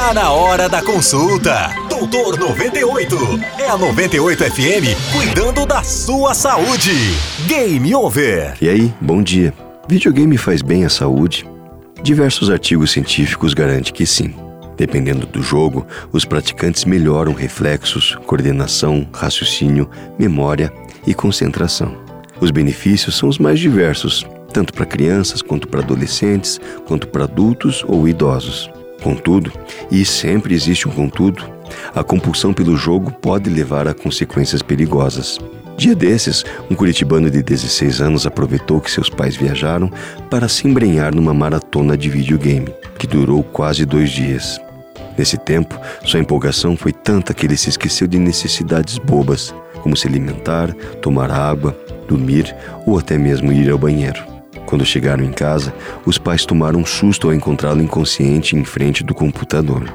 Tá na hora da consulta. Doutor 98. É a 98 FM cuidando da sua saúde. Game Over. E aí, bom dia. Videogame faz bem à saúde? Diversos artigos científicos garantem que sim. Dependendo do jogo, os praticantes melhoram reflexos, coordenação, raciocínio, memória e concentração. Os benefícios são os mais diversos, tanto para crianças quanto para adolescentes, quanto para adultos ou idosos. Contudo, e sempre existe um contudo, a compulsão pelo jogo pode levar a consequências perigosas. Dia desses, um curitibano de 16 anos aproveitou que seus pais viajaram para se embrenhar numa maratona de videogame, que durou quase dois dias. Nesse tempo, sua empolgação foi tanta que ele se esqueceu de necessidades bobas, como se alimentar, tomar água, dormir ou até mesmo ir ao banheiro. Quando chegaram em casa, os pais tomaram um susto ao encontrá-lo inconsciente em frente do computador.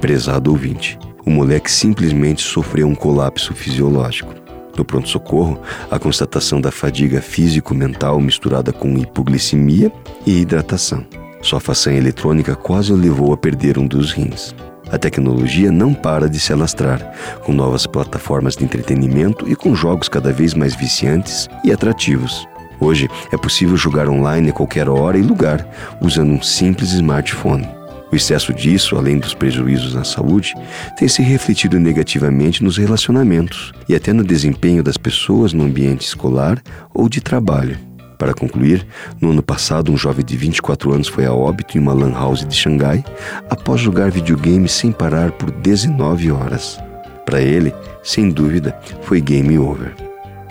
Prezado ouvinte, o moleque simplesmente sofreu um colapso fisiológico. No pronto-socorro, a constatação da fadiga físico-mental misturada com hipoglicemia e hidratação. Sua façanha eletrônica quase o levou a perder um dos rins. A tecnologia não para de se alastrar, com novas plataformas de entretenimento e com jogos cada vez mais viciantes e atrativos. Hoje é possível jogar online a qualquer hora e lugar, usando um simples smartphone. O excesso disso, além dos prejuízos na saúde, tem se refletido negativamente nos relacionamentos e até no desempenho das pessoas no ambiente escolar ou de trabalho. Para concluir, no ano passado, um jovem de 24 anos foi a óbito em uma lan house de Xangai após jogar videogame sem parar por 19 horas. Para ele, sem dúvida, foi game over.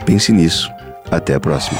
Pense nisso. Até a próxima.